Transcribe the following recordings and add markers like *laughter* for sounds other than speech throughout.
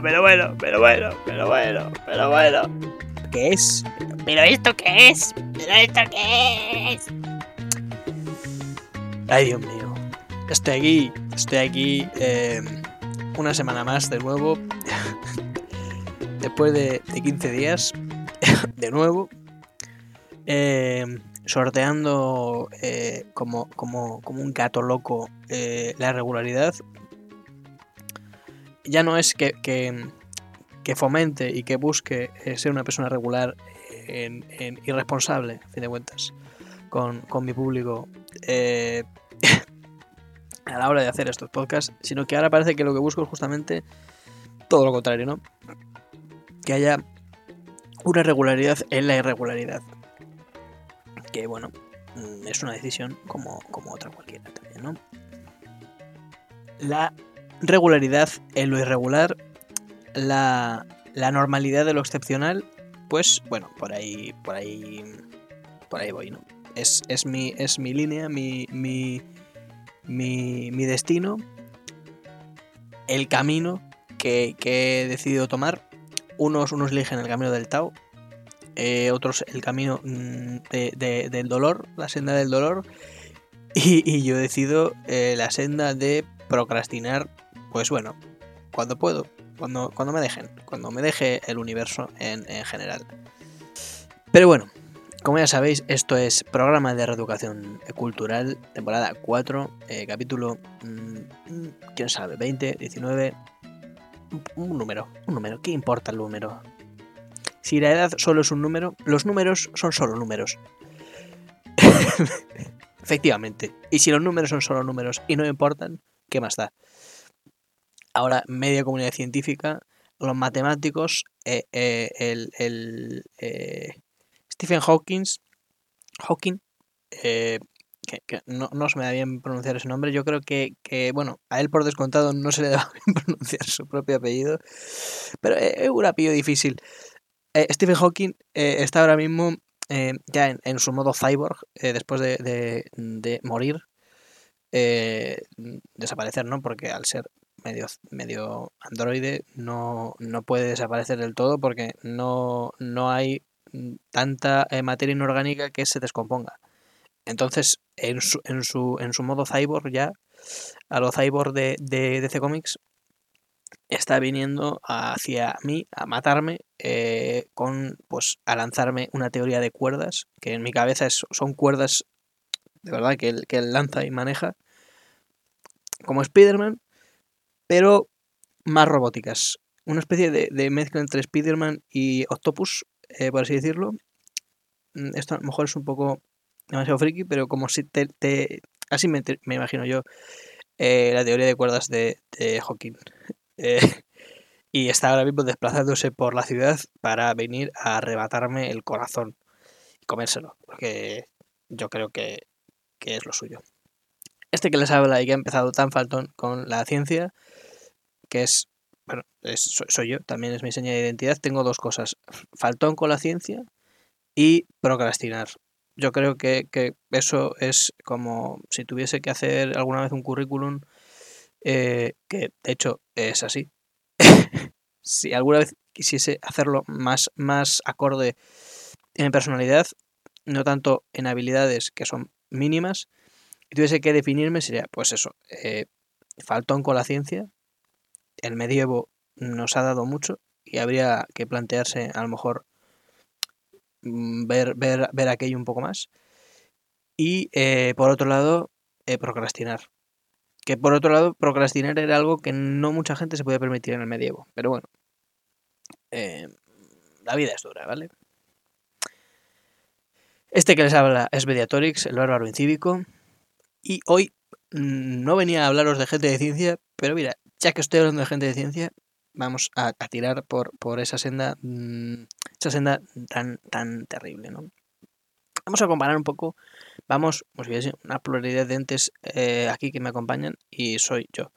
bueno, pero bueno, pero bueno, pero bueno, pero bueno. ¿Qué es? ¿Pero esto qué es? ¿Pero esto qué es? Ay, Dios mío. Estoy aquí, estoy aquí eh, una semana más de nuevo. *laughs* Después de, de 15 días, *laughs* de nuevo. Eh, sorteando eh, como, como, como un gato loco eh, la regularidad. Ya no es que, que, que fomente y que busque eh, ser una persona regular en, en irresponsable, a fin de cuentas, con, con mi público eh, *laughs* a la hora de hacer estos podcasts, sino que ahora parece que lo que busco es justamente todo lo contrario, ¿no? Que haya una regularidad en la irregularidad. Que bueno, mm, es una decisión como, como otra cualquiera también, ¿no? La regularidad en lo irregular, la, la normalidad de lo excepcional, pues bueno, por ahí, por ahí, por ahí voy, ¿no? Es, es, mi, es mi línea, mi, mi, mi, mi destino, el camino que, que he decidido tomar. Unos, unos eligen el camino del Tao, eh, otros el camino mm, de, de- del dolor, la senda del dolor, y, y yo decido eh, la senda de procrastinar, pues bueno, cuando puedo, cuando, cuando me dejen, cuando me deje el universo en, en general. Pero bueno, como ya sabéis, esto es programa de reeducación cultural, temporada 4, eh, capítulo, mm, quién sabe, 20, 19, un, un número, un número, ¿qué importa el número? Si la edad solo es un número, los números son solo números. *laughs* Efectivamente. Y si los números son solo números y no importan, ¿qué más da? Ahora, media comunidad científica, los matemáticos, eh, eh, el, el, eh, Stephen Hawking, Hawking que, que no, no se me da bien pronunciar ese nombre, yo creo que, que, bueno, a él por descontado no se le da *laughs* bien pronunciar su propio apellido, pero es un apellido difícil. Stephen Hawking está ahora mismo ya en, en su modo cyborg, después de, de- de morir, eh, desaparecer, ¿no? Porque al ser medio, medio androide no, no puede desaparecer del todo porque no, no hay tanta eh, materia inorgánica que se descomponga. Entonces, en su, en su, en su modo cyborg ya, a lo cyborg de, de DC Comics, está viniendo hacia mí a matarme eh, con, pues, a lanzarme una teoría de cuerdas, que en mi cabeza es- son cuerdas de verdad que él, que él lanza y maneja, como Spider-Man, pero más robóticas. Una especie de, mezcla entre Spider-Man y Octopus, eh, por así decirlo. Mm, Esto a lo mejor es un poco demasiado friki, pero como si te... te- así me, imagino yo eh, la teoría de cuerdas de, de Hawking. *laughs* Eh, y está ahora mismo desplazándose por la ciudad para venir a arrebatarme el corazón y comérselo, porque yo creo que, que es lo suyo. Este que les habla y que ha empezado tan faltón con la ciencia, que es, bueno, soy yo, también es mi seña de identidad, tengo dos cosas, faltón con la ciencia y procrastinar. Yo creo que, que eso es como si tuviese que hacer alguna vez un currículum, eh, que de hecho es así. *laughs* si alguna vez quisiese hacerlo más, más acorde en personalidad, no tanto en habilidades que son mínimas, y tuviese que definirme, sería pues eso, eh, faltón con la ciencia, el medievo nos ha dado mucho y habría que plantearse a lo mejor mm, ver, ver, ver aquello un poco más. Y eh, por otro lado, eh, procrastinar. Que por otro lado, procrastinar era algo que no mucha gente se podía permitir en el medievo. Pero bueno, la vida es dura, ¿vale? Este que les habla es Mediatorix, el bárbaro incívico. Y hoy mm, no venía a hablaros de gente de ciencia, pero mira, ya que estoy hablando de gente de ciencia, vamos a, tirar por, por esa senda, mm, esa senda tan, tan terrible, ¿no? Vamos a comparar un poco, vamos, os voy a una pluralidad de entes eh, aquí que me acompañan y soy yo.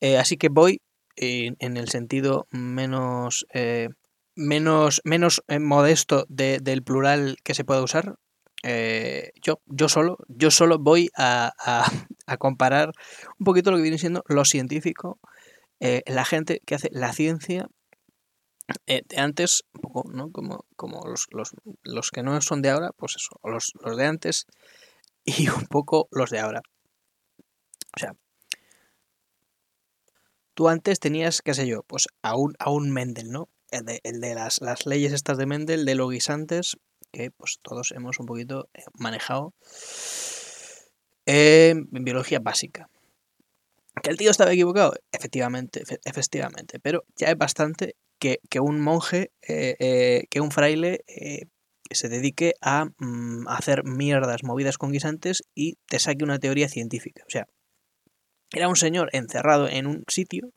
Eh, así que voy en, en el sentido menos, eh, menos, menos eh, modesto de- del plural que se pueda usar. Eh, yo, yo solo, yo solo voy a, *laughs* a- comparar un poquito lo que viene siendo lo científico eh, la gente que hace la ciencia eh, de antes, un poco, ¿no? Como, como los, los, los, que no son de ahora, pues eso, los, los de antes *laughs* y un poco los de ahora. O sea, tú antes tenías, qué sé yo, pues a un, a un Mendel, ¿no? El de, el de las, las, leyes estas de Mendel, de los guisantes, que pues todos hemos un poquito eh, manejado eh, en biología básica. ¿Que el tío estaba equivocado? Efectivamente, efectivamente, pero ya es bastante que, que un monje, eh, eh, que un fraile eh, se dedique a mm, hacer mierdas movidas con guisantes y te saque una teoría científica. O sea, era un señor encerrado en un sitio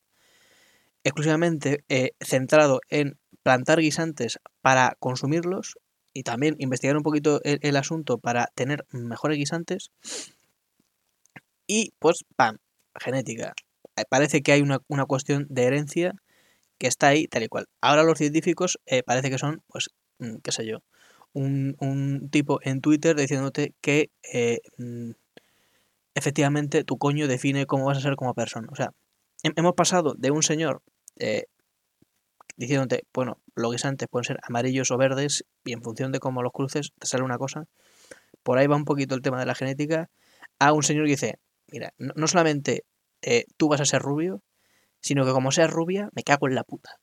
exclusivamente centrado en plantar guisantes para consumirlos y también investigar un poquito el, asunto para tener mejores guisantes. Y pues, ¡pam! Genética. Parece que hay una, una cuestión de herencia que está ahí tal y cual. Ahora los científicos eh, parece que son, pues, mm, qué sé yo, un, un tipo en Twitter diciéndote que eh, mm, efectivamente tu coño define cómo vas a ser como persona. O sea, hemos pasado de un señor eh, diciéndote, bueno, los guisantes pueden ser amarillos o verdes y en función de cómo los cruces te sale una cosa. Por ahí va un poquito el tema de la genética. A un señor que dice, mira, no, solamente eh, tú vas a ser rubio, sino que como seas rubia, me cago en la puta.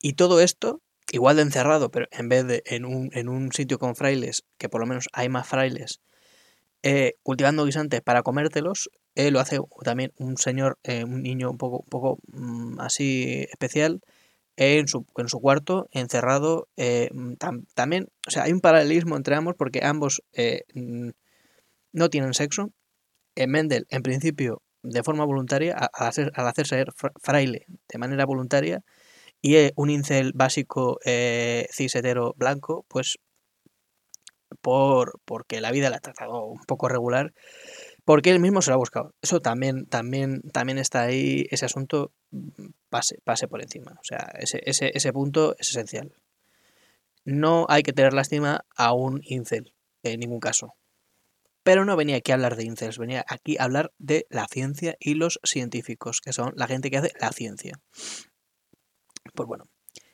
Y todo esto, igual de encerrado, pero en vez de en un, en un sitio con frailes, que por lo menos hay más frailes, eh, cultivando guisantes para comértelos, eh, lo hace también un señor, eh, un niño un poco, un poco mmm, así especial, en su, en su cuarto, encerrado. Tam, también, o sea, hay un paralelismo entre ambos porque ambos no tienen sexo. Mendel, en principio, de forma voluntaria al, hacer, al hacerse fraile de manera voluntaria y un incel básico cis hetero blanco, pues por porque la vida le ha tratado un poco regular, porque él mismo se lo ha buscado. Eso también, también, también está ahí, ese asunto pase, pase por encima. O sea, ese, ese, ese punto es esencial. No hay que tener lástima a un incel, en ningún caso. Pero no venía aquí a hablar de incels, venía aquí a hablar de la ciencia y los científicos, que son la gente que hace la ciencia. Pues bueno,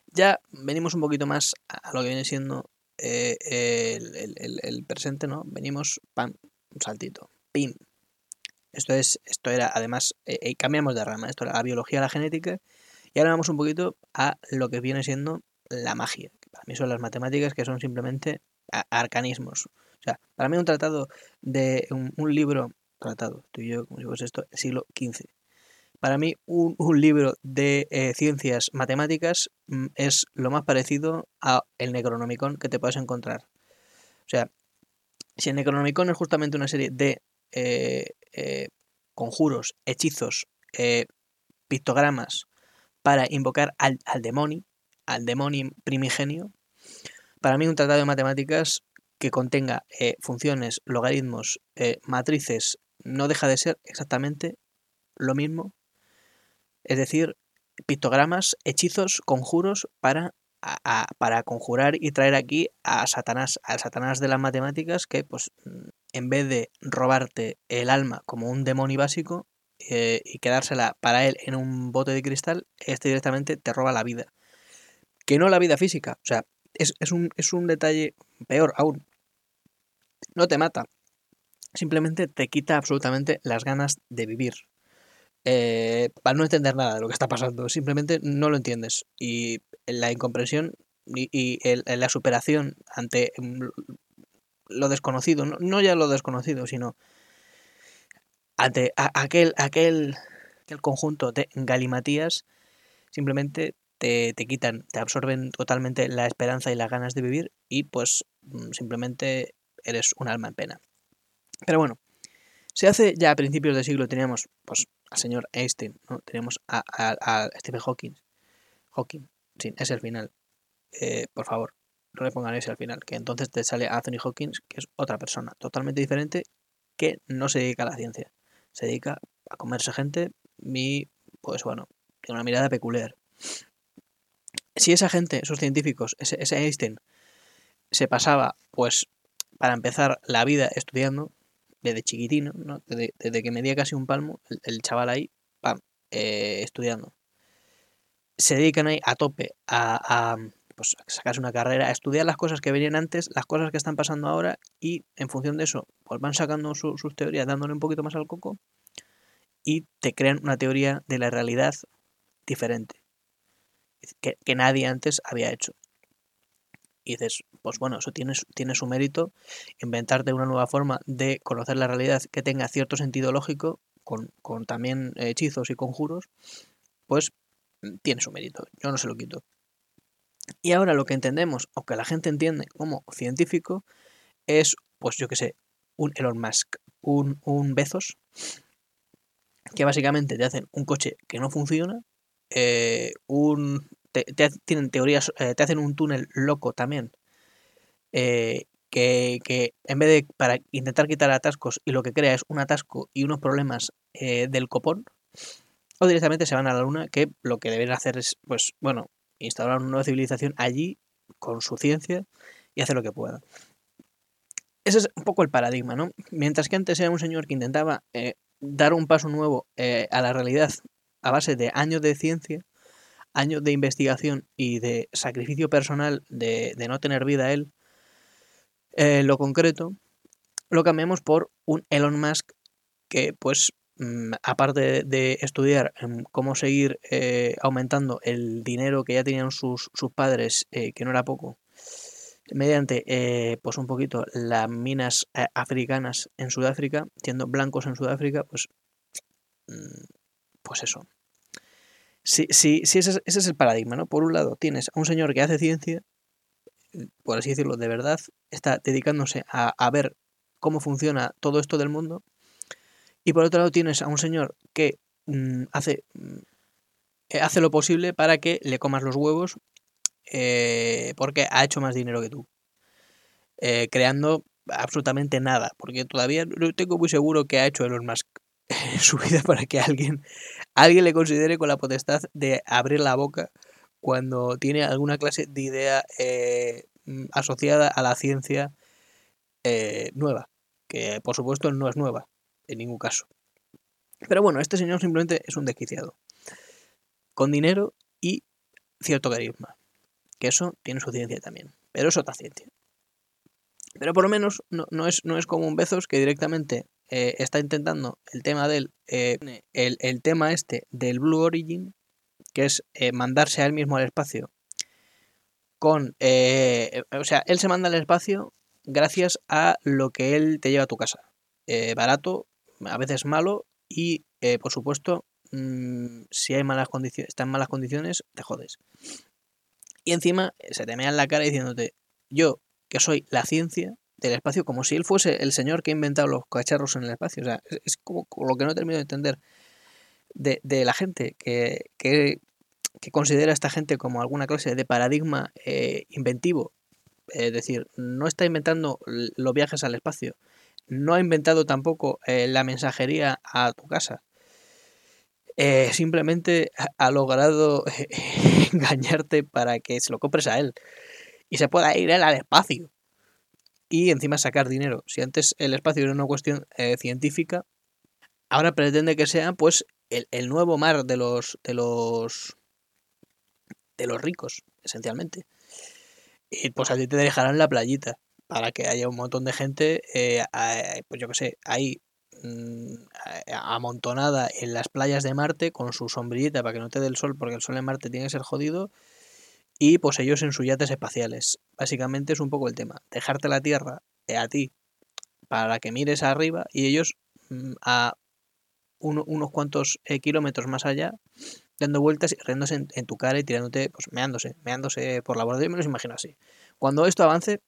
ya venimos un poquito más a lo que viene siendo eh, el, el, el, presente, ¿no? Venimos, pam, un saltito, pim. Esto es, esto era, además, eh, eh, cambiamos de rama, esto era la biología, la genética, y ahora vamos un poquito a lo que viene siendo la magia, que para mí son las matemáticas que son simplemente arcanismos, sea, para mí un tratado de un, libro, tratado, tú y yo, como digo, es esto, siglo XV. Para mí un, libro de eh, ciencias matemáticas mm, es lo más parecido a el Necronomicon que te puedes encontrar. O sea, si el Necronomicon es justamente una serie de eh, eh, conjuros, hechizos, eh, pictogramas para invocar al, al demonio, al demonio primigenio, para mí un tratado de matemáticas que contenga funciones, logaritmos, matrices, no deja de ser exactamente lo mismo. Es decir, pictogramas, hechizos, conjuros para, para conjurar y traer aquí a Satanás, al Satanás de las matemáticas, que pues en vez de robarte el alma como un demonio básico eh, y quedársela para él en un bote de cristal, este directamente te roba la vida. Que no la vida física, o sea, es, es, un, es un detalle peor aún. No te mata. Simplemente te quita absolutamente las ganas de vivir. Eh, para no entender nada de lo que está pasando. Simplemente no lo entiendes. Y la incomprensión y, el, la superación ante lo desconocido, no, no, ya lo desconocido, sino ante aquel, aquel, aquel conjunto de galimatías, simplemente te, te, quitan, te absorben totalmente la esperanza y las ganas de vivir y pues mm, simplemente eres un alma en pena. Pero bueno, se hace ya a principios del siglo teníamos pues al señor Einstein, ¿no? Teníamos a, a, a Stephen Hawking. Hawking, sí, es el final. Eh, por favor, no le pongan ese al final, que entonces te sale Anthony Hawkins, que es otra persona totalmente diferente que no se dedica a la ciencia. Se dedica a comerse gente y, pues bueno, tiene una mirada peculiar si esa gente, esos científicos, ese, ese, Einstein, se pasaba, pues, para empezar la vida estudiando, desde chiquitino, ¿no? desde, desde que medía casi un palmo, el, chaval ahí, pam, eh, estudiando. Se dedican ahí a tope a, pues, a sacarse una carrera, a estudiar las cosas que venían antes, las cosas que están pasando ahora y en función de eso pues van sacando su- sus teorías, dándole un poquito más al coco y te crean una teoría de la realidad diferente que nadie antes había hecho. Y dices, pues bueno, eso tiene, tiene su mérito, inventarte una nueva forma de conocer la realidad que tenga cierto sentido lógico, con, con también hechizos y conjuros, pues mm, tiene su mérito, yo no se lo quito. Y ahora lo que entendemos, o que la gente entiende como científico, es, pues yo que sé, un Elon Musk, un, un Bezos, que básicamente te hacen un coche que no funciona, eh, un, te, tienen teorías, eh, te hacen un túnel loco también, eh, que, que en vez de para intentar quitar atascos y lo que crea es un atasco y unos problemas eh, del copón, o directamente se van a la luna, que lo que deben hacer es, pues, bueno, instaurar una nueva civilización allí con su ciencia y hacer lo que pueda. Ese es un poco el paradigma, ¿no? Mientras que antes era un señor que intentaba dar un paso nuevo a la realidad a base de años de ciencia, años de investigación y de sacrificio personal de, de no tener vida él, eh, lo concreto, lo cambiamos por un Elon Musk que, pues, mm, aparte de, estudiar em, cómo seguir eh, aumentando el dinero que ya tenían sus, sus padres, eh, que no era poco, mediante, pues un poquito, las minas africanas en Sudáfrica, siendo blancos en Sudáfrica, pues, mm, pues eso. Sí, sí, sí ese, es, ese es el paradigma, ¿no? Por un lado, tienes a un señor que hace ciencia, por así decirlo, de verdad, está dedicándose a, a ver cómo funciona todo esto del mundo. Y por otro lado tienes a un señor que mm, hace, mm, eh, hace lo posible para que le comas los huevos eh, porque ha hecho más dinero que tú. Eh, creando absolutamente nada, porque todavía no tengo muy seguro que ha hecho Elon Musk en *laughs* su vida para que alguien, alguien le considere con la potestad de abrir la boca cuando tiene alguna clase de idea eh, mm, asociada a la ciencia eh, nueva, que por supuesto no es nueva, en ningún caso. Pero bueno, este señor simplemente es un desquiciado, con dinero y cierto carisma, que eso tiene su ciencia también, pero es otra ciencia. Pero por lo menos no, no es, no es como un Bezos que directamente eh, está intentando el tema del eh, el, el, tema este del Blue Origin, que es eh, mandarse a él mismo al espacio con o sea, él se manda al espacio gracias a lo que él te lleva a tu casa. Barato, a veces malo y por supuesto mmm, si hay malas condiciones, está en malas condiciones, te jodes. Y encima se te mea en la cara diciéndote, yo que soy la ciencia del espacio, como si él fuese el señor que ha inventado los cacharros en el espacio. O sea, es, como lo que no termino de entender de, de la gente que, que, que, considera a esta gente como alguna clase de paradigma eh, inventivo. Es decir, no está inventando los viajes al espacio. No ha inventado tampoco eh, la mensajería a tu casa. Eh, simplemente ha logrado *laughs* engañarte para que se lo compres a él y se pueda ir él al espacio y encima sacar dinero. Si antes el espacio era una cuestión eh, científica, ahora pretende que sea pues el, el, nuevo mar de los de los de los ricos, esencialmente. Y pues a ti te dejarán la playita para que haya un montón de gente, eh, pues yo que sé, ahí mmm, amontonada en las playas de Marte con su sombrillita para que no te dé el sol, porque el sol en Marte tiene que ser jodido y pues ellos en sus yates espaciales. Básicamente es un poco el tema, dejarte la Tierra eh, a ti para que mires arriba y ellos mmm, a uno, unos cuantos eh, kilómetros más allá dando vueltas y riéndose en, en, tu cara y tirándote, pues meándose, meándose por la borda. Yo me los imagino así. Cuando esto avance,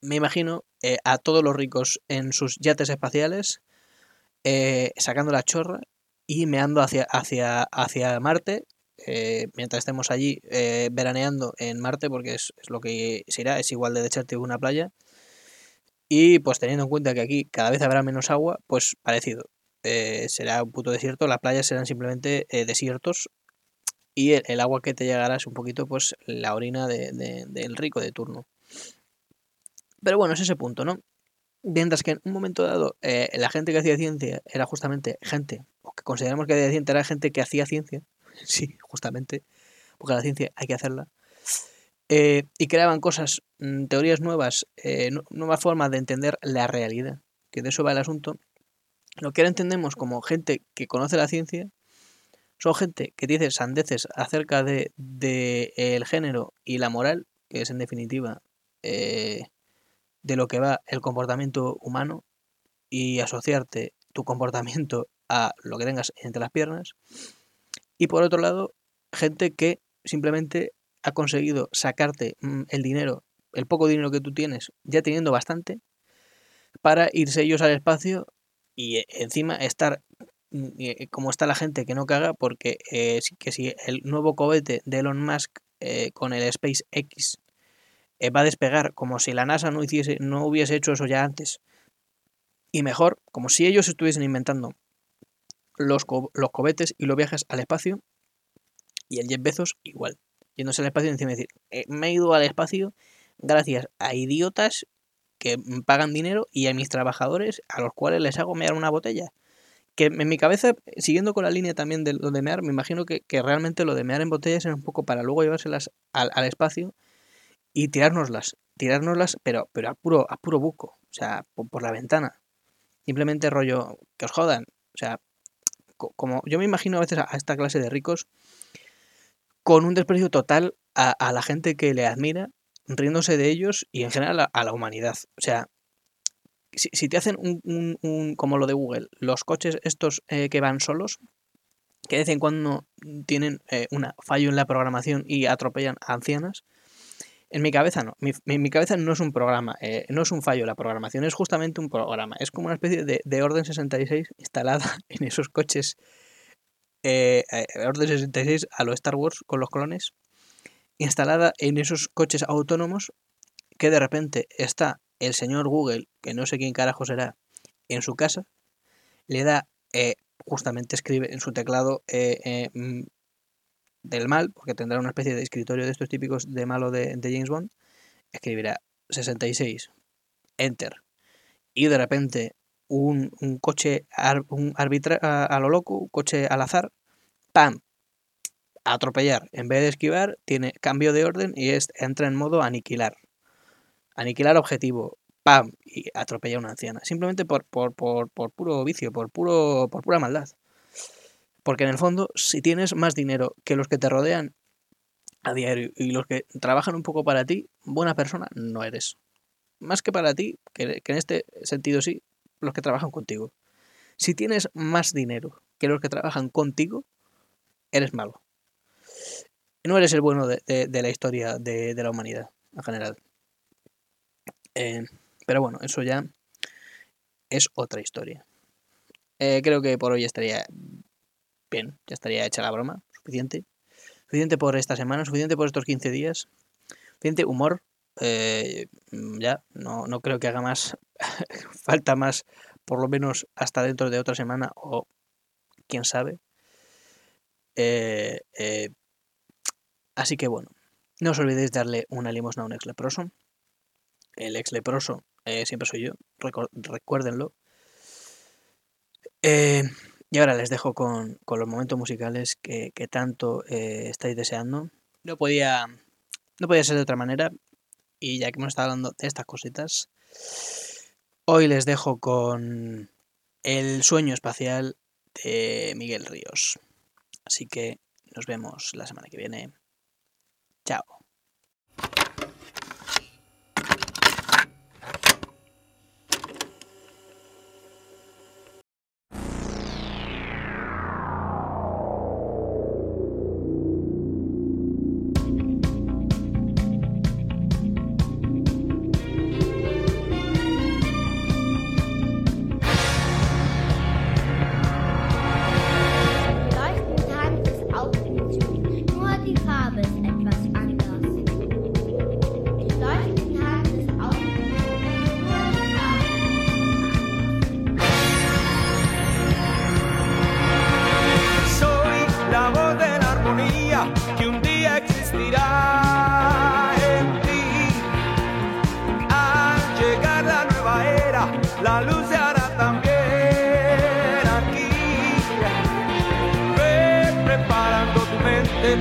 me imagino eh, a todos los ricos en sus yates espaciales eh, sacando la chorra y meando hacia, hacia, hacia Marte eh, mientras estemos allí eh, veraneando en Marte, porque es, es, lo que se irá, es igual de desértico una playa. Y pues teniendo en cuenta que aquí cada vez habrá menos agua, pues parecido. Eh, será un puto desierto, las playas serán simplemente desiertos y el, agua que te llegará es un poquito pues la orina del de, de, de rico de turno. Pero bueno, es ese punto, ¿no? Mientras que en un momento dado eh, la gente que hacía ciencia era justamente gente, o que consideramos que decente era gente que hacía ciencia, *laughs* sí, justamente, porque la ciencia hay que hacerla, eh, y creaban cosas, mm, teorías nuevas, eh, nuevas formas de entender la realidad, que de eso va el asunto. Lo que ahora entendemos como gente que conoce la ciencia, son gente que dice sandeces acerca de, de el género y la moral, que es en definitiva eh, de lo que va el comportamiento humano, y asociarte tu comportamiento a lo que tengas entre las piernas. Y por otro lado, gente que simplemente ha conseguido sacarte mm, el dinero, el poco dinero que tú tienes, ya teniendo bastante, para irse ellos al espacio y eh, encima estar mm, eh, como está la gente que no caga, porque eh, que si el nuevo cohete de Elon Musk con el SpaceX va a despegar como si la NASA no, hiciese, no hubiese hecho eso ya antes, y mejor, como si ellos estuviesen inventando los, los cohetes y los viajes al espacio, y el Jeff Bezos igual yéndose al espacio y encima decir, eh, me he ido al espacio gracias a idiotas que pagan dinero y a mis trabajadores a los cuales les hago mear una botella. Que en mi cabeza, siguiendo con la línea también de lo de mear, me imagino que, realmente lo de mear en botellas era un poco para luego llevárselas al, al espacio y tirárnoslas. Tirárnoslas, pero, pero a, puro, a puro buco. O sea, por, la ventana. Simplemente rollo, que os jodan. O sea, como yo me imagino a veces a esta clase de ricos con un desprecio total a, la gente que le admira, riéndose de ellos y en general a, la humanidad. O sea, si, te hacen un, como lo de Google, los coches estos eh, que van solos, que de vez en cuando tienen eh, un fallo en la programación y atropellan a ancianas, en mi cabeza no. Mi, mi cabeza no es un programa, eh, no es un fallo la programación, es justamente un programa. Es como una especie de, de orden 66 instalada *laughs* en esos coches eh, eh, Orden 66 a lo Star Wars con los clones, instalada en esos coches autónomos que de repente está el señor Google, que no sé quién carajo será, en su casa, le da, justamente escribe en su teclado mm, del mal, porque tendrá una especie de escritorio de estos típicos de malo de, James Bond, escribirá 66, enter, y de repente un, coche un arbitra, a, lo loco, un coche al azar, ¡pam! atropellar. En vez de esquivar, tiene cambio de orden y es, entra en modo aniquilar. Aniquilar objetivo. ¡Pam! Y atropella a una anciana. Simplemente por, por, por, por puro vicio, por, puro, por pura maldad. Porque en el fondo, si tienes más dinero que los que te rodean a diario y los que trabajan un poco para ti, buena persona no eres. Más que para ti, que, en este sentido sí, los que trabajan contigo. Si tienes más dinero que los que trabajan contigo, eres malo. No eres el bueno de, la historia de, la humanidad en general. Eh, pero bueno, eso ya es otra historia. Eh, creo que por hoy estaría bien, ya estaría hecha la broma, suficiente. Suficiente por esta semana, suficiente por estos 15 días. Suficiente humor, eh, mm, ya, no, no creo que haga más, *laughs* falta más, por lo menos hasta dentro de otra semana o quién sabe. Eh, eh, así que bueno, no os olvidéis darle una limosna a un ex leproso. El ex leproso siempre soy yo, recuérdenlo. Y ahora les dejo con, los momentos musicales que, tanto estáis deseando. No podía, no podía ser de otra manera. Y ya que hemos estado hablando de estas cositas, hoy les dejo con El sueño espacial de Miguel Ríos. Así que nos vemos la semana que viene. Chao.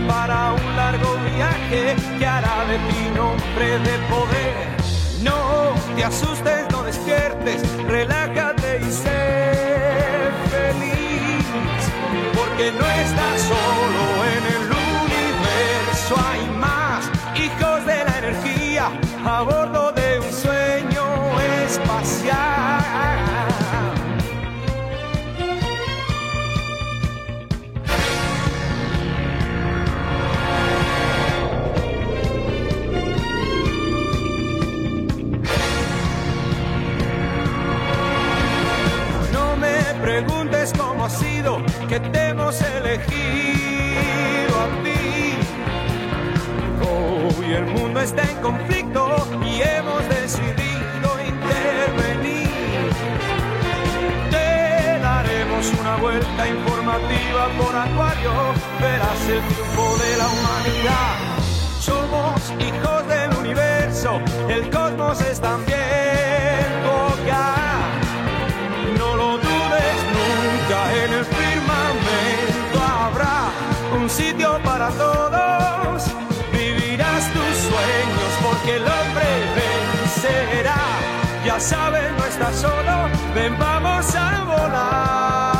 Para un largo viaje que hará de ti nombre de poder. No te asustes, no despiertes, relájate y sé feliz, porque no estás solo en el universo, hay preguntes cómo ha sido que te hemos elegido a ti. Hoy el mundo está en conflicto y hemos decidido intervenir. Te daremos una vuelta informativa por Acuario, verás el triunfo de la humanidad. Somos hijos del universo, el cosmos es también todos. Vivirás tus sueños porque el hombre vencerá. Ya sabes, no estás solo, ven, vamos a volar.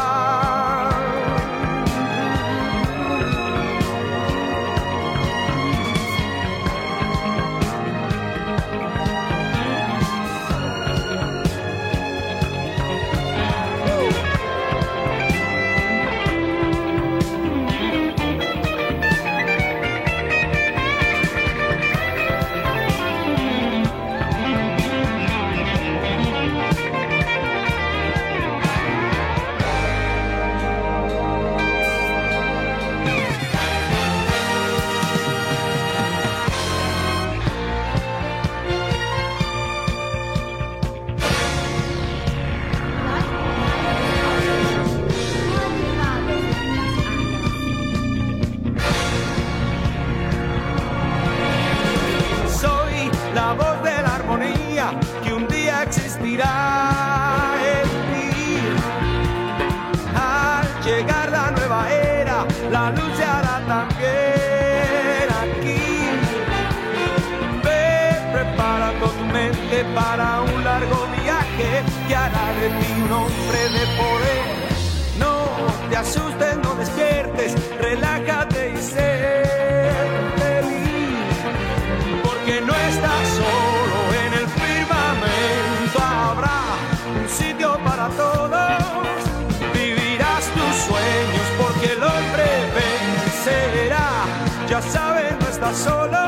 Asustes, no despiertes, relájate y sé feliz. Porque no estás solo en el firmamento habrá un sitio para todos. Vivirás tus sueños porque el hombre vencerá. Ya sabes no estás solo